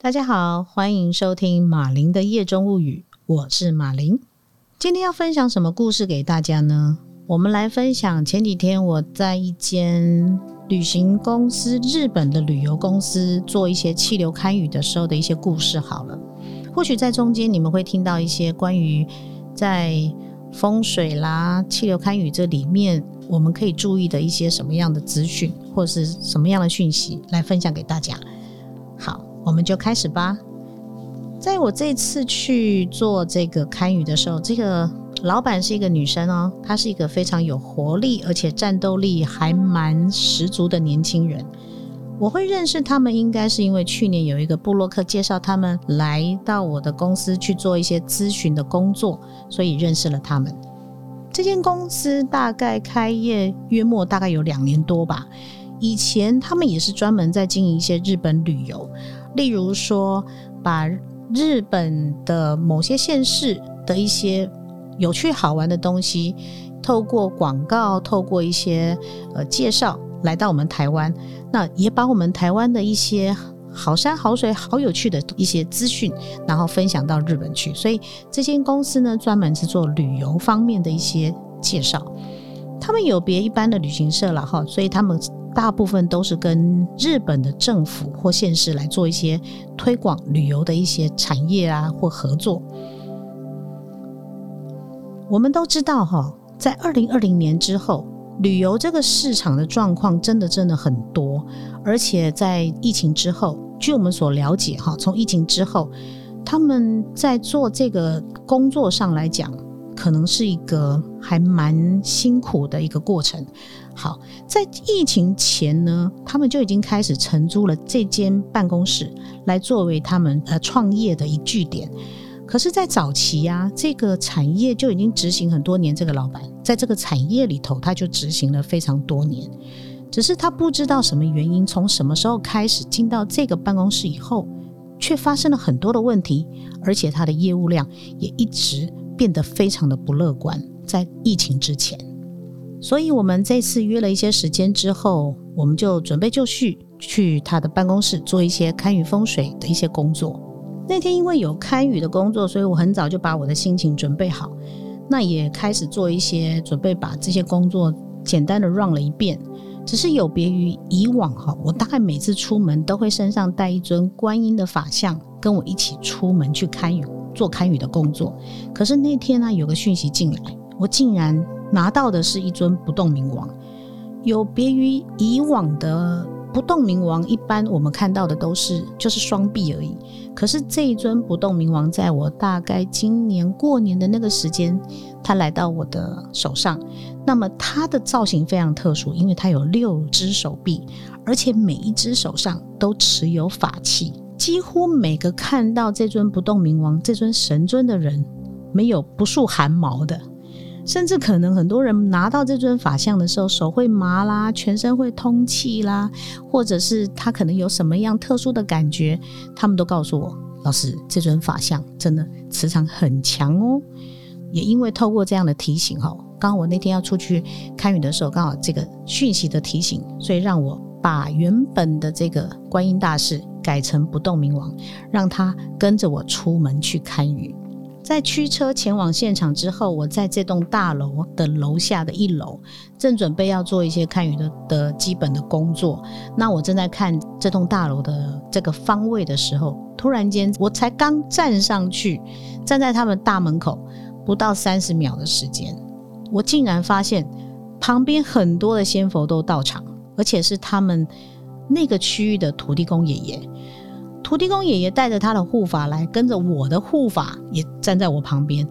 大家好，欢迎收听马林的夜中物语，我是马林。今天要分享什么故事给大家呢？我们来分享前几天我在一间旅行公司、日本的旅游公司做一些气流堪舆的时候的一些故事。好了，或许在中间你们会听到一些关于在风水啦、气流堪舆这里面我们可以注意的一些什么样的资讯，或是什么样的讯息来分享给大家。好。我们就开始吧。在我这次去做这个堪舆的时候，这个老板是一个女生哦，她是一个非常有活力，而且战斗力还蛮十足的年轻人。我会认识他们，应该是因为去年有一个布洛克介绍他们来到我的公司去做一些咨询的工作，所以认识了他们。这间公司大概开业约莫大概有两年多吧。以前他们也是专门在经营一些日本旅游。例如说，把日本的某些县市的一些有趣好玩的东西，透过广告、透过一些呃介绍，来到我们台湾，那也把我们台湾的一些好山好水、好有趣的一些资讯，然后分享到日本去。所以这间公司呢，专门是做旅游方面的一些介绍。他们有别一般的旅行社了哈，所以他们。大部分都是跟日本的政府或县市来做一些推广旅游的一些产业啊，或合作。我们都知道哈，在二零二零年之后，旅游这个市场的状况真的真的很多，而且在疫情之后，据我们所了解哈，从疫情之后，他们在做这个工作上来讲。可能是一个还蛮辛苦的一个过程。好，在疫情前呢，他们就已经开始承租了这间办公室，来作为他们呃创业的一据点。可是，在早期呀，这个产业就已经执行很多年。这个老板在这个产业里头，他就执行了非常多年。只是他不知道什么原因，从什么时候开始进到这个办公室以后，却发生了很多的问题，而且他的业务量也一直。变得非常的不乐观，在疫情之前，所以我们这次约了一些时间之后，我们就准备就绪，去他的办公室做一些堪舆风水的一些工作。那天因为有堪舆的工作，所以我很早就把我的心情准备好，那也开始做一些准备，把这些工作简单的绕了一遍。只是有别于以往哈，我大概每次出门都会身上带一尊观音的法像，跟我一起出门去堪舆。做堪舆的工作，可是那天呢，有个讯息进来，我竟然拿到的是一尊不动明王。有别于以往的不动明王，一般我们看到的都是就是双臂而已。可是这一尊不动明王，在我大概今年过年的那个时间，他来到我的手上。那么它的造型非常特殊，因为它有六只手臂，而且每一只手上都持有法器。几乎每个看到这尊不动明王、这尊神尊的人，没有不竖汗毛的，甚至可能很多人拿到这尊法像的时候，手会麻啦，全身会通气啦，或者是他可能有什么样特殊的感觉，他们都告诉我，老师，这尊法像真的磁场很强哦。也因为透过这样的提醒哈，刚刚我那天要出去看雨的时候，刚好这个讯息的提醒，所以让我把原本的这个观音大士。改成不动明王，让他跟着我出门去看雨。在驱车前往现场之后，我在这栋大楼的楼下的一楼，正准备要做一些看雨的的基本的工作。那我正在看这栋大楼的这个方位的时候，突然间，我才刚站上去，站在他们大门口不到三十秒的时间，我竟然发现旁边很多的仙佛都到场，而且是他们。那个区域的土地公爷爷，土地公爷爷带着他的护法来，跟着我的护法也站在我旁边。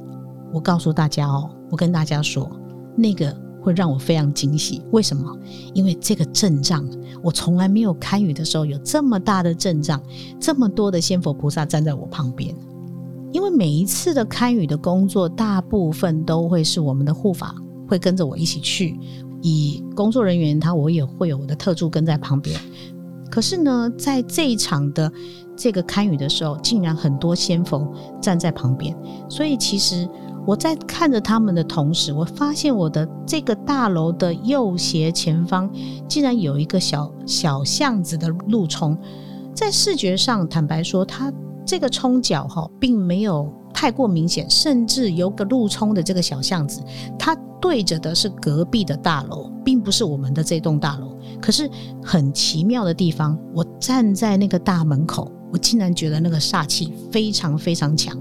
我告诉大家哦，我跟大家说，那个会让我非常惊喜。为什么？因为这个阵仗，我从来没有堪舆的时候有这么大的阵仗，这么多的仙佛菩萨站在我旁边。因为每一次的堪舆的工作，大部分都会是我们的护法会跟着我一起去。以工作人员，他我也会有我的特助跟在旁边。可是呢，在这一场的这个堪舆的时候，竟然很多先锋站在旁边。所以其实我在看着他们的同时，我发现我的这个大楼的右斜前方，竟然有一个小小巷子的路冲。在视觉上，坦白说，它这个冲角哈，并没有太过明显，甚至有个路冲的这个小巷子，它对着的是隔壁的大楼，并不是我们的这栋大楼。可是很奇妙的地方，我站在那个大门口，我竟然觉得那个煞气非常非常强，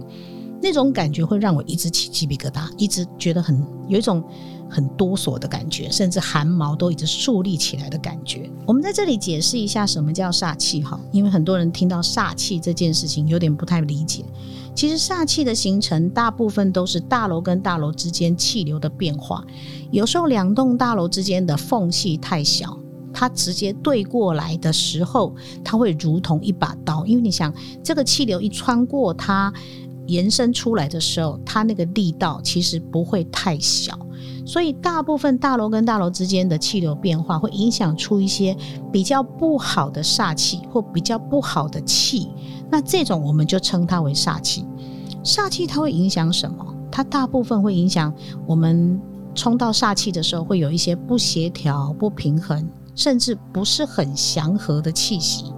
那种感觉会让我一直起鸡皮疙瘩，一直觉得很有一种。很哆嗦的感觉，甚至汗毛都一直竖立起来的感觉。我们在这里解释一下什么叫煞气哈，因为很多人听到煞气这件事情有点不太理解。其实煞气的形成大部分都是大楼跟大楼之间气流的变化，有时候两栋大楼之间的缝隙太小，它直接对过来的时候，它会如同一把刀。因为你想，这个气流一穿过它延伸出来的时候，它那个力道其实不会太小。所以，大部分大楼跟大楼之间的气流变化，会影响出一些比较不好的煞气或比较不好的气。那这种我们就称它为煞气。煞气它会影响什么？它大部分会影响我们冲到煞气的时候，会有一些不协调、不平衡，甚至不是很祥和的气息。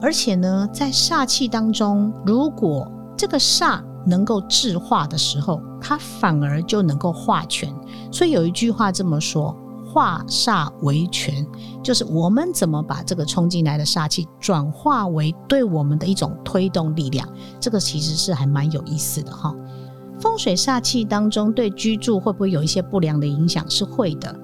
而且呢，在煞气当中，如果这个煞能够制化的时候，它反而就能够化权。所以有一句话这么说：“化煞为权”，就是我们怎么把这个冲进来的煞气转化为对我们的一种推动力量。这个其实是还蛮有意思的哈。风水煞气当中对居住会不会有一些不良的影响？是会的。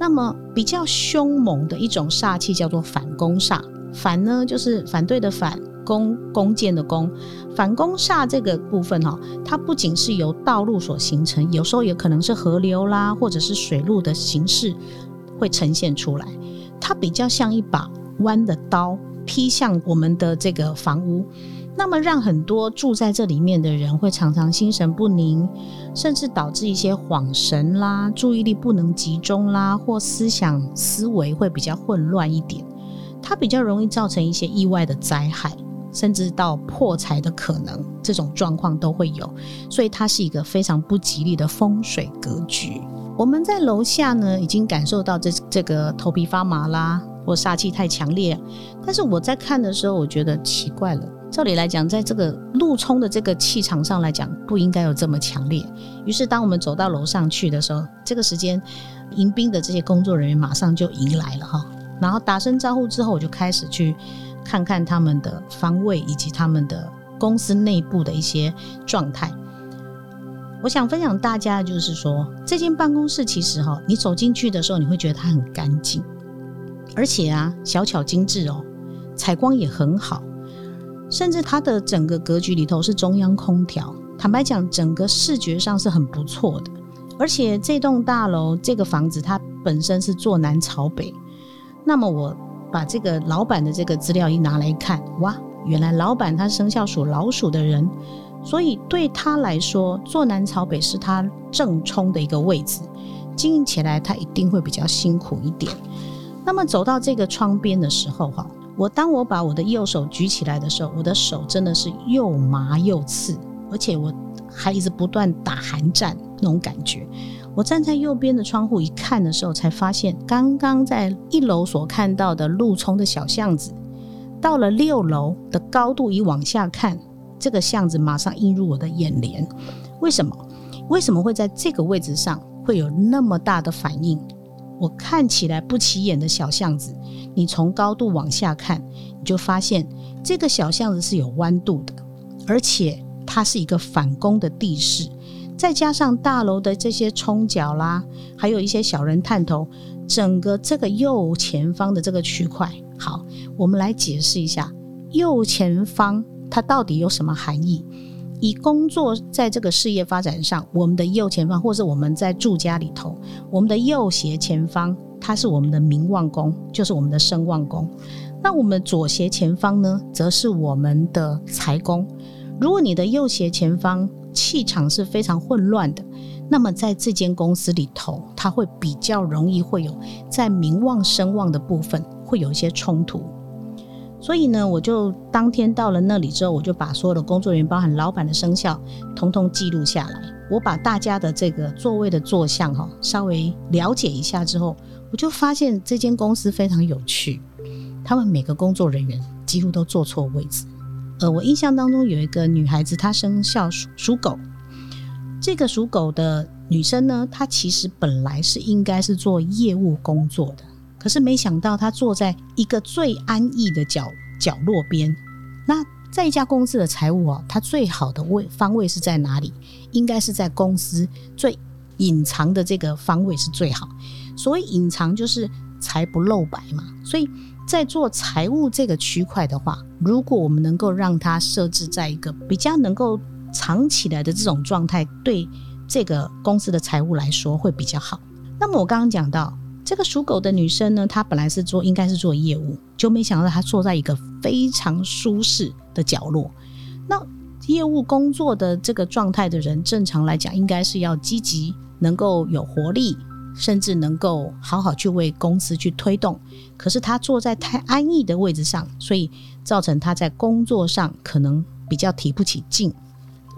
那么比较凶猛的一种煞气叫做反攻煞。反呢，就是反对的反。弓弓箭的弓，反弓煞这个部分哈，它不仅是由道路所形成，有时候也可能是河流啦，或者是水路的形式会呈现出来。它比较像一把弯的刀劈向我们的这个房屋，那么让很多住在这里面的人会常常心神不宁，甚至导致一些恍神啦、注意力不能集中啦，或思想思维会比较混乱一点。它比较容易造成一些意外的灾害。甚至到破财的可能，这种状况都会有，所以它是一个非常不吉利的风水格局。我们在楼下呢，已经感受到这这个头皮发麻啦，或煞气太强烈。但是我在看的时候，我觉得奇怪了。照理来讲，在这个路冲的这个气场上来讲，不应该有这么强烈。于是，当我们走到楼上去的时候，这个时间迎宾的这些工作人员马上就迎来了哈，然后打声招呼之后，我就开始去。看看他们的方位以及他们的公司内部的一些状态。我想分享大家的就是说，这间办公室其实哈，你走进去的时候，你会觉得它很干净，而且啊，小巧精致哦，采光也很好，甚至它的整个格局里头是中央空调。坦白讲，整个视觉上是很不错的。而且这栋大楼这个房子它本身是坐南朝北，那么我。把这个老板的这个资料一拿来看，哇，原来老板他生肖属老鼠的人，所以对他来说，坐南朝北是他正冲的一个位置，经营起来他一定会比较辛苦一点。那么走到这个窗边的时候，哈，我当我把我的右手举起来的时候，我的手真的是又麻又刺，而且我还一直不断打寒战那种感觉。我站在右边的窗户一看的时候，才发现刚刚在一楼所看到的路冲的小巷子，到了六楼的高度一往下看，这个巷子马上映入我的眼帘。为什么？为什么会在这个位置上会有那么大的反应？我看起来不起眼的小巷子，你从高度往下看，你就发现这个小巷子是有弯度的，而且它是一个反弓的地势。再加上大楼的这些冲角啦，还有一些小人探头，整个这个右前方的这个区块，好，我们来解释一下右前方它到底有什么含义。以工作在这个事业发展上，我们的右前方，或是我们在住家里头，我们的右斜前方，它是我们的名望宫，就是我们的声望宫。那我们左斜前方呢，则是我们的财宫。如果你的右斜前方，气场是非常混乱的，那么在这间公司里头，它会比较容易会有在名望声望的部分会有一些冲突。所以呢，我就当天到了那里之后，我就把所有的工作人员，包含老板的生肖，统统记录下来。我把大家的这个座位的坐向哈，稍微了解一下之后，我就发现这间公司非常有趣，他们每个工作人员。几乎都坐错位置。呃，我印象当中有一个女孩子，她生肖属属狗。这个属狗的女生呢，她其实本来是应该是做业务工作的，可是没想到他坐在一个最安逸的角角落边。那在一家公司的财务啊，它最好的位方位是在哪里？应该是在公司最隐藏的这个方位是最好。所谓隐藏，就是财不露白嘛。所以在做财务这个区块的话，如果我们能够让它设置在一个比较能够藏起来的这种状态，对这个公司的财务来说会比较好。那么我刚刚讲到。这个属狗的女生呢，她本来是做应该是做业务，就没想到她坐在一个非常舒适的角落。那业务工作的这个状态的人，正常来讲应该是要积极，能够有活力，甚至能够好好去为公司去推动。可是她坐在太安逸的位置上，所以造成她在工作上可能比较提不起劲。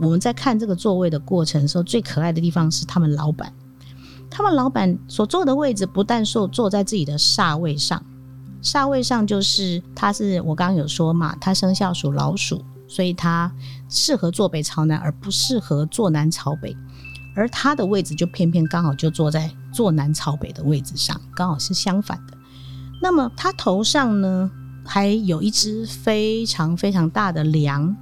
我们在看这个座位的过程时候，最可爱的地方是他们老板。他们老板所坐的位置，不但说坐在自己的煞位上，煞位上就是他是我刚刚有说嘛，他生肖属老鼠，所以他适合坐北朝南，而不适合坐南朝北。而他的位置就偏偏刚好就坐在坐南朝北的位置上，刚好是相反的。那么他头上呢，还有一只非常非常大的梁，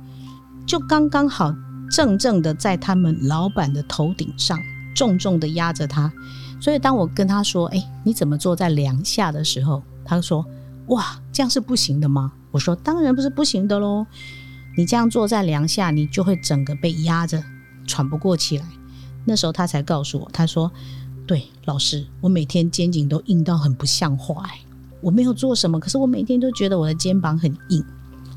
就刚刚好正正的在他们老板的头顶上。重重的压着他，所以当我跟他说：“哎，你怎么坐在梁下的时候？”他说：“哇，这样是不行的吗？”我说：“当然不是不行的喽，你这样坐在梁下，你就会整个被压着，喘不过气来。”那时候他才告诉我，他说：“对，老师，我每天肩颈都硬到很不像话，哎，我没有做什么，可是我每天都觉得我的肩膀很硬，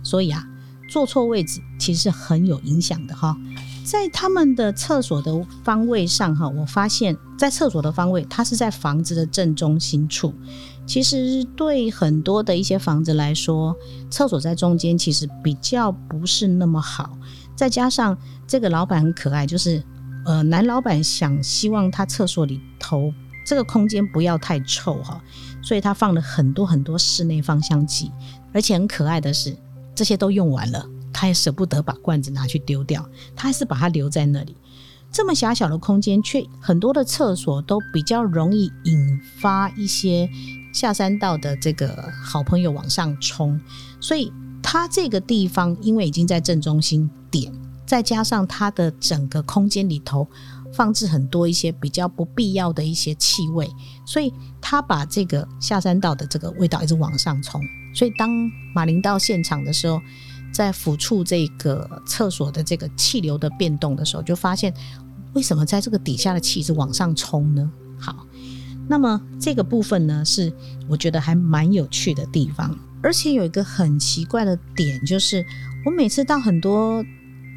所以啊，坐错位置其实很有影响的哈。”在他们的厕所的方位上，哈，我发现，在厕所的方位，它是在房子的正中心处。其实对很多的一些房子来说，厕所在中间其实比较不是那么好。再加上这个老板很可爱，就是呃，男老板想希望他厕所里头这个空间不要太臭哈，所以他放了很多很多室内芳香剂，而且很可爱的是，这些都用完了。他也舍不得把罐子拿去丢掉，他还是把它留在那里。这么狭小的空间，却很多的厕所都比较容易引发一些下山道的这个好朋友往上冲。所以，它这个地方因为已经在正中心点，再加上它的整个空间里头放置很多一些比较不必要的一些气味，所以他把这个下山道的这个味道一直往上冲。所以，当马林到现场的时候，在抚触这个厕所的这个气流的变动的时候，就发现为什么在这个底下的气是往上冲呢？好，那么这个部分呢，是我觉得还蛮有趣的地方，而且有一个很奇怪的点，就是我每次到很多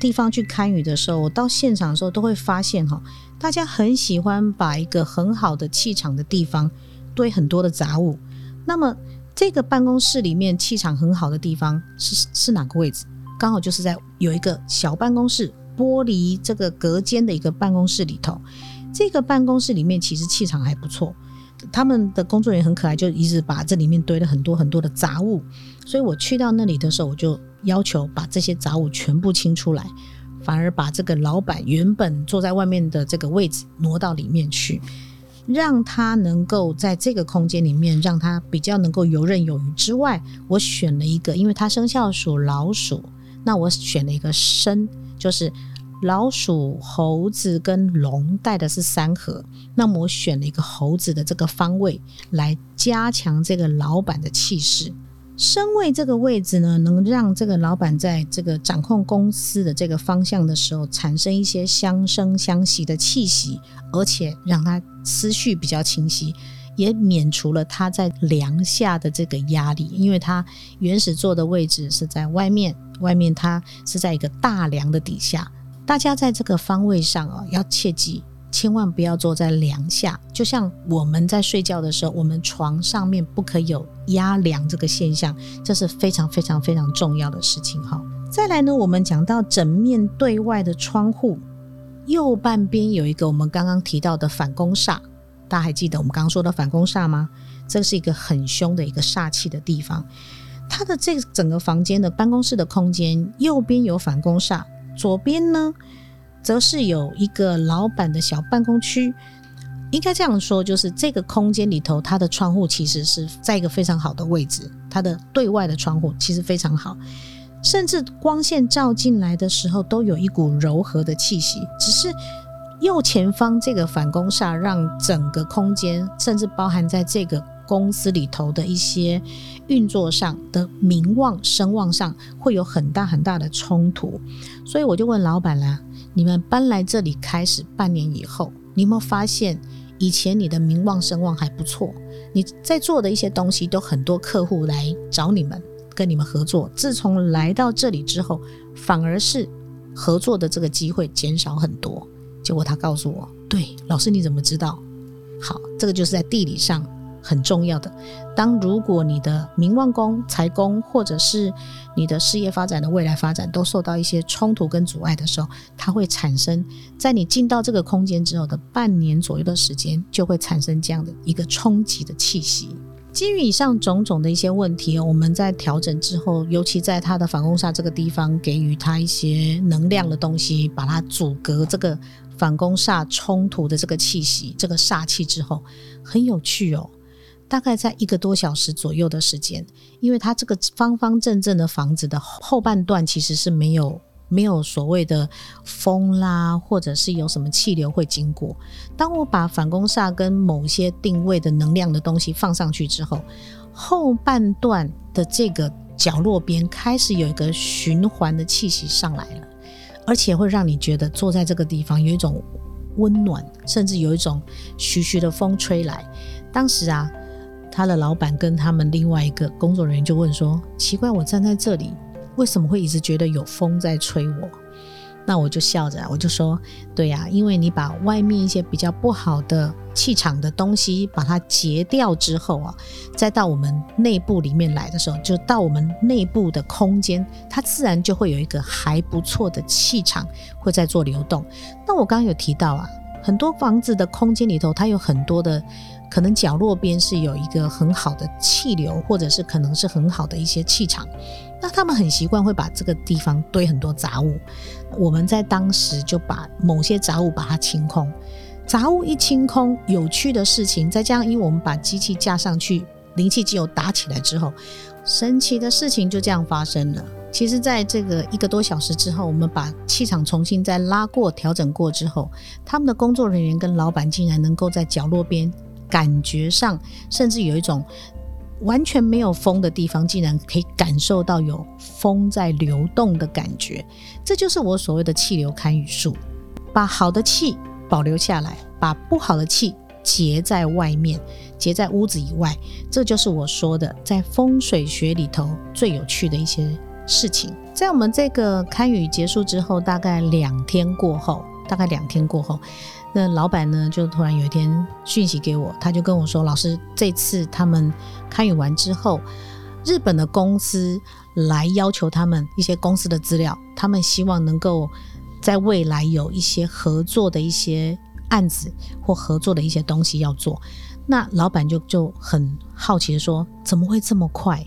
地方去看雨的时候，我到现场的时候都会发现哈，大家很喜欢把一个很好的气场的地方堆很多的杂物，那么。这个办公室里面气场很好的地方是是哪个位置？刚好就是在有一个小办公室玻璃这个隔间的一个办公室里头。这个办公室里面其实气场还不错，他们的工作人员很可爱，就一直把这里面堆了很多很多的杂物。所以我去到那里的时候，我就要求把这些杂物全部清出来，反而把这个老板原本坐在外面的这个位置挪到里面去。让他能够在这个空间里面，让他比较能够游刃有余之外，我选了一个，因为他生肖属老鼠，那我选了一个生，就是老鼠、猴子跟龙带的是三合，那么我选了一个猴子的这个方位来加强这个老板的气势。身位这个位置呢，能让这个老板在这个掌控公司的这个方向的时候，产生一些相生相惜的气息，而且让他思绪比较清晰，也免除了他在梁下的这个压力，因为他原始座的位置是在外面，外面他是在一个大梁的底下。大家在这个方位上啊，要切记。千万不要坐在梁下，就像我们在睡觉的时候，我们床上面不可有压梁这个现象，这是非常非常非常重要的事情哈。再来呢，我们讲到整面对外的窗户右半边有一个我们刚刚提到的反攻煞，大家还记得我们刚刚说的反攻煞吗？这是一个很凶的一个煞气的地方。它的这整个房间的办公室的空间，右边有反攻煞，左边呢，则是有一个老板的小办公区。应该这样说，就是这个空间里头，它的窗户其实是在一个非常好的位置，它的对外的窗户其实非常好，甚至光线照进来的时候，都有一股柔和的气息。只是右前方这个反攻煞，让整个空间，甚至包含在这个公司里头的一些运作上的名望、声望上，会有很大很大的冲突。所以我就问老板啦：“你们搬来这里开始半年以后，你有没有发现？”以前你的名望声望还不错，你在做的一些东西都很多客户来找你们跟你们合作。自从来到这里之后，反而是合作的这个机会减少很多。结果他告诉我：“对，老师你怎么知道？好，这个就是在地理上。”很重要的。当如果你的名望宫、财宫，或者是你的事业发展的未来发展都受到一些冲突跟阻碍的时候，它会产生在你进到这个空间之后的半年左右的时间，就会产生这样的一个冲击的气息。基于以上种种的一些问题，我们在调整之后，尤其在它的反攻煞这个地方，给予它一些能量的东西，把它阻隔这个反攻煞冲突的这个气息、这个煞气之后，很有趣哦。大概在一个多小时左右的时间，因为它这个方方正正的房子的后半段其实是没有没有所谓的风啦，或者是有什么气流会经过。当我把反攻煞跟某些定位的能量的东西放上去之后，后半段的这个角落边开始有一个循环的气息上来了，而且会让你觉得坐在这个地方有一种温暖，甚至有一种徐徐的风吹来。当时啊。他的老板跟他们另外一个工作人员就问说：“奇怪，我站在这里，为什么会一直觉得有风在吹我？”那我就笑着，我就说：“对呀，因为你把外面一些比较不好的气场的东西把它截掉之后啊，再到我们内部里面来的时候，就到我们内部的空间，它自然就会有一个还不错的气场会在做流动。那我刚刚有提到啊，很多房子的空间里头，它有很多的。”可能角落边是有一个很好的气流，或者是可能是很好的一些气场。那他们很习惯会把这个地方堆很多杂物。我们在当时就把某些杂物把它清空。杂物一清空，有趣的事情再加上，因为我们把机器架上去，灵气机油打起来之后，神奇的事情就这样发生了。其实，在这个一个多小时之后，我们把气场重新再拉过、调整过之后，他们的工作人员跟老板竟然能够在角落边。感觉上，甚至有一种完全没有风的地方，竟然可以感受到有风在流动的感觉。这就是我所谓的气流堪舆术，把好的气保留下来，把不好的气结在外面，结在屋子以外。这就是我说的，在风水学里头最有趣的一些事情。在我们这个堪舆结束之后，大概两天过后，大概两天过后。那老板呢，就突然有一天讯息给我，他就跟我说：“老师，这次他们参与完之后，日本的公司来要求他们一些公司的资料，他们希望能够在未来有一些合作的一些案子或合作的一些东西要做。”那老板就就很好奇的说：“怎么会这么快？”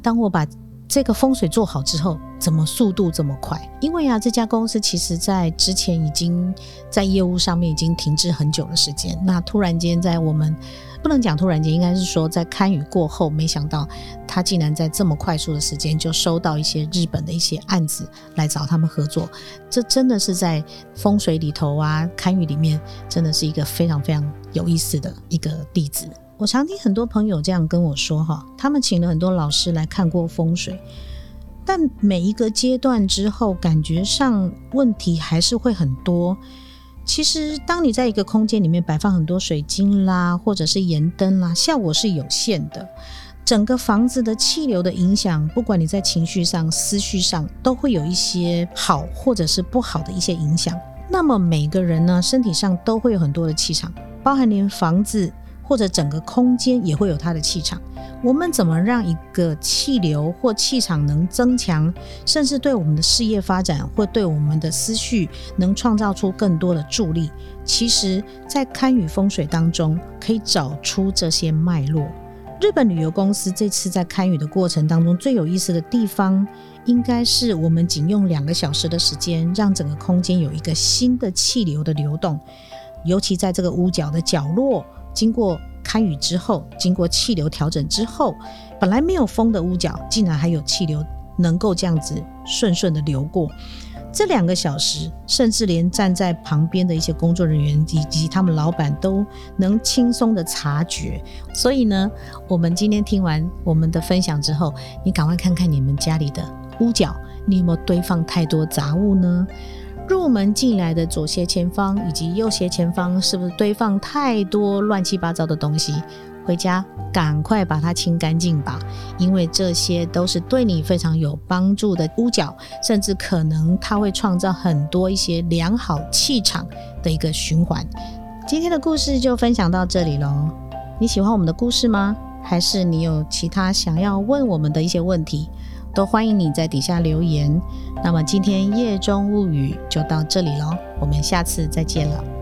当我把这个风水做好之后，怎么速度这么快？因为啊，这家公司其实在之前已经在业务上面已经停滞很久的时间。那突然间在我们不能讲突然间，应该是说在堪舆过后，没想到他竟然在这么快速的时间就收到一些日本的一些案子来找他们合作。这真的是在风水里头啊，堪舆里面真的是一个非常非常有意思的一个例子。我常听很多朋友这样跟我说，哈，他们请了很多老师来看过风水，但每一个阶段之后，感觉上问题还是会很多。其实，当你在一个空间里面摆放很多水晶啦，或者是盐灯啦，效果是有限的。整个房子的气流的影响，不管你在情绪上、思绪上，都会有一些好或者是不好的一些影响。那么每个人呢，身体上都会有很多的气场，包含连房子。或者整个空间也会有它的气场。我们怎么让一个气流或气场能增强，甚至对我们的事业发展或对我们的思绪能创造出更多的助力？其实，在堪舆风水当中，可以找出这些脉络，日本旅游公司这次在堪雨的过程当中，最有意思的地方，应该是我们仅用两个小时的时间，让整个空间有一个新的气流的流动。尤其在这个屋角的角落，经过看雨之后，经过气流调整之后，本来没有风的屋角，竟然还有气流能够这样子顺顺的流过。这两个小时，甚至连站在旁边的一些工作人员以及他们老板都能轻松的察觉。所以呢，我们今天听完我们的分享之后，你赶快看看你们家里的屋角，你有没有堆放太多杂物呢？入门进来的左斜前方以及右斜前方，是不是堆放太多乱七八糟的东西？回家赶快把它清干净吧，因为这些都是对你非常有帮助的屋角，甚至可能它会创造很多一些良好气场的一个循环。今天的故事就分享到这里喽。你喜欢我们的故事吗？还是你有其他想要问我们的一些问题？都欢迎你在底下留言。那么今天夜中物语就到这里喽，我们下次再见了。